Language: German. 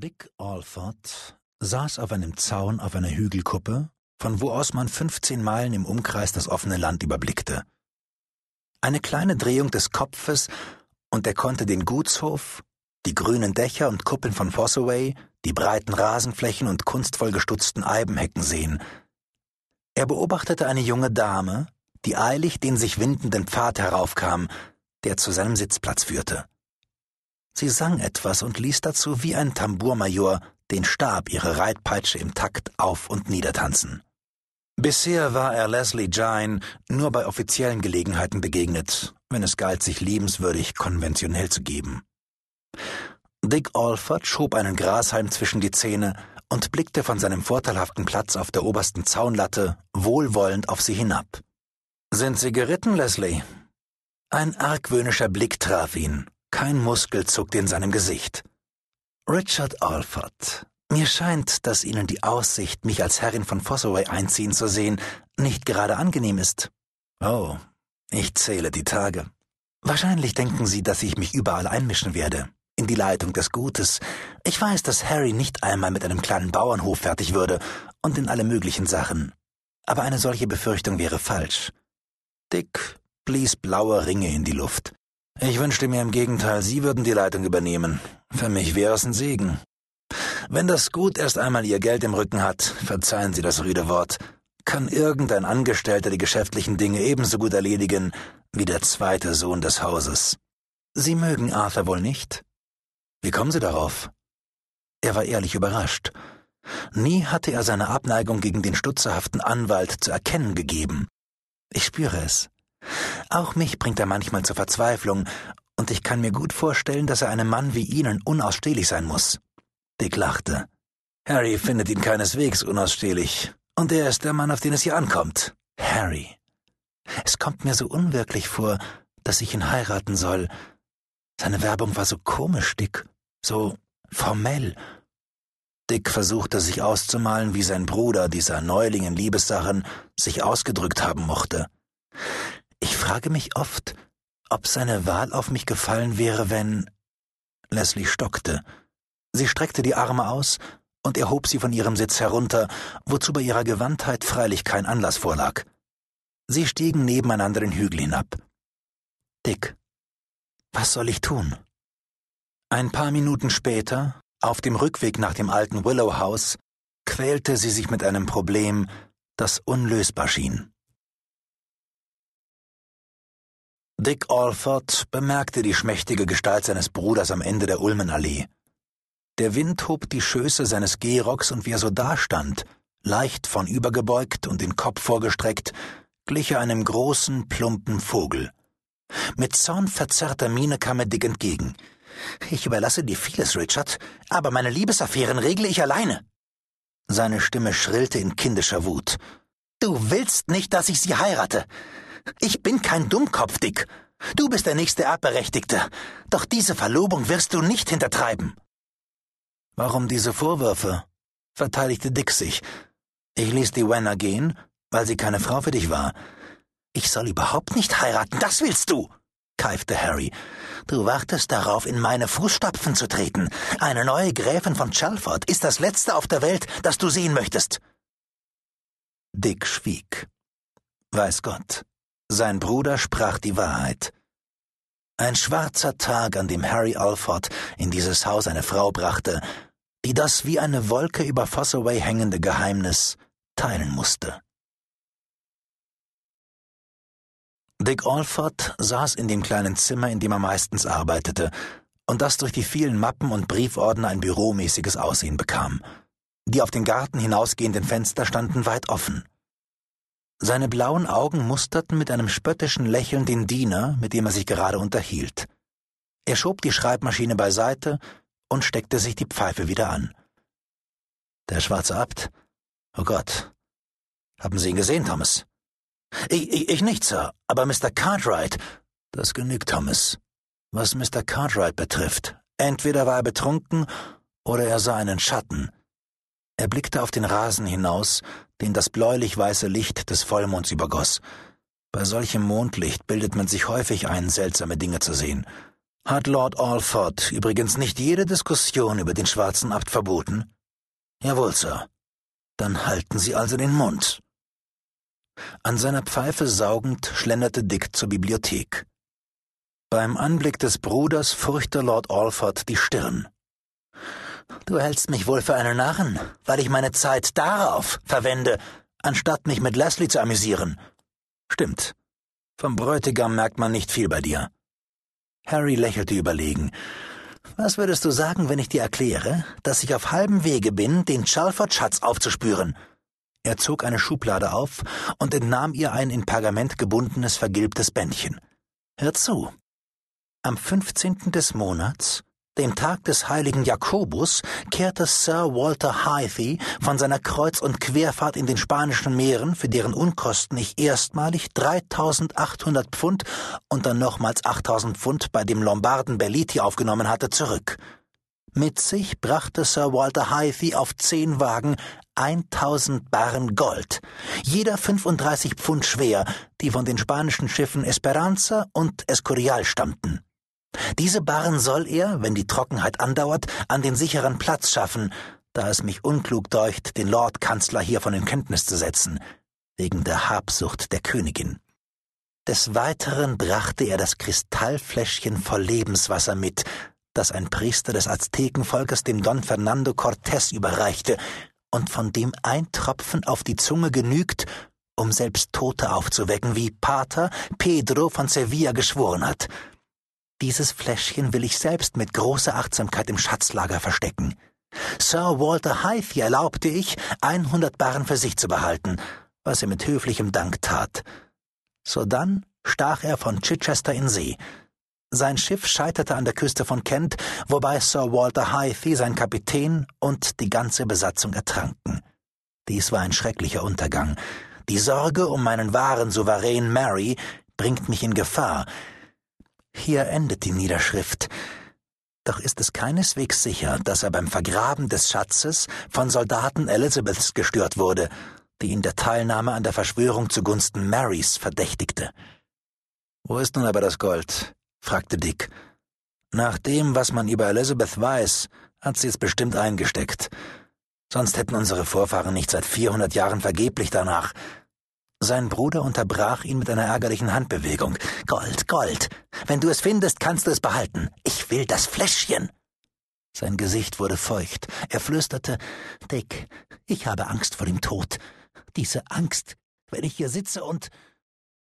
Dick Alford saß auf einem Zaun auf einer Hügelkuppe, von wo aus man fünfzehn Meilen im Umkreis das offene Land überblickte. Eine kleine Drehung des Kopfes, und er konnte den Gutshof, die grünen Dächer und Kuppeln von Fossaway, die breiten Rasenflächen und kunstvoll gestutzten Eibenhecken sehen. Er beobachtete eine junge Dame, die eilig den sich windenden Pfad heraufkam, der zu seinem Sitzplatz führte. Sie sang etwas und ließ dazu wie ein Tambourmajor den Stab ihrer Reitpeitsche im Takt auf und niedertanzen. Bisher war er Leslie Jine nur bei offiziellen Gelegenheiten begegnet, wenn es galt, sich liebenswürdig konventionell zu geben. Dick Alford schob einen Grashalm zwischen die Zähne und blickte von seinem vorteilhaften Platz auf der obersten Zaunlatte wohlwollend auf sie hinab. Sind Sie geritten, Leslie? Ein argwöhnischer Blick traf ihn, kein Muskel zuckte in seinem Gesicht. Richard Alford, mir scheint, dass Ihnen die Aussicht, mich als Herrin von Fossaway einziehen zu sehen, nicht gerade angenehm ist. Oh, ich zähle die Tage. Wahrscheinlich denken Sie, dass ich mich überall einmischen werde, in die Leitung des Gutes. Ich weiß, dass Harry nicht einmal mit einem kleinen Bauernhof fertig würde und in alle möglichen Sachen. Aber eine solche Befürchtung wäre falsch. Dick blies blaue Ringe in die Luft. Ich wünschte mir im Gegenteil, Sie würden die Leitung übernehmen. Für mich wäre es ein Segen. Wenn das Gut erst einmal Ihr Geld im Rücken hat, verzeihen Sie das rüde Wort, kann irgendein Angestellter die geschäftlichen Dinge ebenso gut erledigen wie der zweite Sohn des Hauses. Sie mögen Arthur wohl nicht? Wie kommen Sie darauf? Er war ehrlich überrascht. Nie hatte er seine Abneigung gegen den stutzerhaften Anwalt zu erkennen gegeben. Ich spüre es. Auch mich bringt er manchmal zur Verzweiflung, und ich kann mir gut vorstellen, dass er einem Mann wie Ihnen unausstehlich sein muss. Dick lachte. Harry findet ihn keineswegs unausstehlich, und er ist der Mann, auf den es hier ankommt. Harry. Es kommt mir so unwirklich vor, dass ich ihn heiraten soll. Seine Werbung war so komisch, Dick, so formell. Dick versuchte sich auszumalen, wie sein Bruder, dieser Neuling in Liebessachen, sich ausgedrückt haben mochte. Ich frage mich oft, ob seine Wahl auf mich gefallen wäre, wenn. Leslie stockte. Sie streckte die Arme aus und erhob sie von ihrem Sitz herunter, wozu bei ihrer Gewandtheit freilich kein Anlass vorlag. Sie stiegen nebeneinander den Hügel hinab. Dick, was soll ich tun? Ein paar Minuten später, auf dem Rückweg nach dem alten Willow House, quälte sie sich mit einem Problem, das unlösbar schien. Dick Alford bemerkte die schmächtige Gestalt seines Bruders am Ende der Ulmenallee. Der Wind hob die Schöße seines Gehrocks und wie er so dastand, leicht vornübergebeugt und den Kopf vorgestreckt, glich er einem großen, plumpen Vogel. Mit zornverzerrter Miene kam er Dick entgegen. Ich überlasse dir vieles, Richard, aber meine Liebesaffären regle ich alleine. Seine Stimme schrillte in kindischer Wut. Du willst nicht, dass ich sie heirate. Ich bin kein Dummkopf, Dick. Du bist der nächste Erbberechtigte. Doch diese Verlobung wirst du nicht hintertreiben. Warum diese Vorwürfe? verteidigte Dick sich. Ich ließ die Wenner gehen, weil sie keine Frau für dich war. Ich soll überhaupt nicht heiraten, das willst du, keifte Harry. Du wartest darauf, in meine Fußstapfen zu treten. Eine neue Gräfin von Chalford ist das letzte auf der Welt, das du sehen möchtest. Dick schwieg. Weiß Gott, sein Bruder sprach die Wahrheit. Ein schwarzer Tag, an dem Harry Alford in dieses Haus eine Frau brachte, die das wie eine Wolke über Fossaway hängende Geheimnis teilen musste. Dick Alford saß in dem kleinen Zimmer, in dem er meistens arbeitete, und das durch die vielen Mappen und Briefordner ein büromäßiges Aussehen bekam. Die auf den Garten hinausgehenden Fenster standen weit offen. Seine blauen Augen musterten mit einem spöttischen Lächeln den Diener, mit dem er sich gerade unterhielt. Er schob die Schreibmaschine beiseite und steckte sich die Pfeife wieder an. Der schwarze Abt? Oh Gott. Haben Sie ihn gesehen, Thomas? Ich, ich, ich nicht, Sir, aber Mr. Cartwright. Das genügt, Thomas. Was Mr. Cartwright betrifft, entweder war er betrunken oder er sah einen Schatten. Er blickte auf den Rasen hinaus, den das bläulich-weiße Licht des Vollmonds übergoss. Bei solchem Mondlicht bildet man sich häufig ein, seltsame Dinge zu sehen. Hat Lord Alford übrigens nicht jede Diskussion über den schwarzen Abt verboten? Jawohl, Sir. Dann halten Sie also den Mund. An seiner Pfeife saugend schlenderte Dick zur Bibliothek. Beim Anblick des Bruders furchte Lord Alford die Stirn. Du hältst mich wohl für einen Narren, weil ich meine Zeit darauf verwende, anstatt mich mit Leslie zu amüsieren. Stimmt. Vom Bräutigam merkt man nicht viel bei dir. Harry lächelte überlegen. Was würdest du sagen, wenn ich dir erkläre, dass ich auf halbem Wege bin, den Chalford-Schatz aufzuspüren? Er zog eine Schublade auf und entnahm ihr ein in Pergament gebundenes vergilbtes Bändchen. Hör zu. Am 15. des Monats dem Tag des heiligen Jakobus kehrte Sir Walter Hythe von seiner Kreuz- und Querfahrt in den spanischen Meeren, für deren Unkosten ich erstmalig 3800 Pfund und dann nochmals 8000 Pfund bei dem Lombarden Belliti aufgenommen hatte, zurück. Mit sich brachte Sir Walter Hythe auf zehn Wagen 1000 Barren Gold, jeder 35 Pfund schwer, die von den spanischen Schiffen Esperanza und Escorial stammten. Diese Barren soll er, wenn die Trockenheit andauert, an den sicheren Platz schaffen, da es mich unklug deucht, den Lordkanzler hiervon in Kenntnis zu setzen, wegen der Habsucht der Königin. Des Weiteren brachte er das Kristallfläschchen voll Lebenswasser mit, das ein Priester des Aztekenvolkes dem Don Fernando Cortés überreichte und von dem ein Tropfen auf die Zunge genügt, um selbst Tote aufzuwecken, wie Pater Pedro von Sevilla geschworen hat. Dieses Fläschchen will ich selbst mit großer Achtsamkeit im Schatzlager verstecken. Sir Walter Hythe erlaubte ich, 100 Barren für sich zu behalten, was er mit höflichem Dank tat. Sodann stach er von Chichester in See. Sein Schiff scheiterte an der Küste von Kent, wobei Sir Walter Hythe, sein Kapitän und die ganze Besatzung ertranken. Dies war ein schrecklicher Untergang. Die Sorge um meinen wahren Souverän Mary bringt mich in Gefahr, hier endet die Niederschrift. Doch ist es keineswegs sicher, dass er beim Vergraben des Schatzes von Soldaten Elizabeths gestört wurde, die ihn der Teilnahme an der Verschwörung zugunsten Marys verdächtigte. Wo ist nun aber das Gold? fragte Dick. Nach dem, was man über Elizabeth weiß, hat sie es bestimmt eingesteckt. Sonst hätten unsere Vorfahren nicht seit vierhundert Jahren vergeblich danach, sein Bruder unterbrach ihn mit einer ärgerlichen Handbewegung. Gold, Gold. Wenn du es findest, kannst du es behalten. Ich will das Fläschchen. Sein Gesicht wurde feucht. Er flüsterte Dick, ich habe Angst vor dem Tod. Diese Angst, wenn ich hier sitze und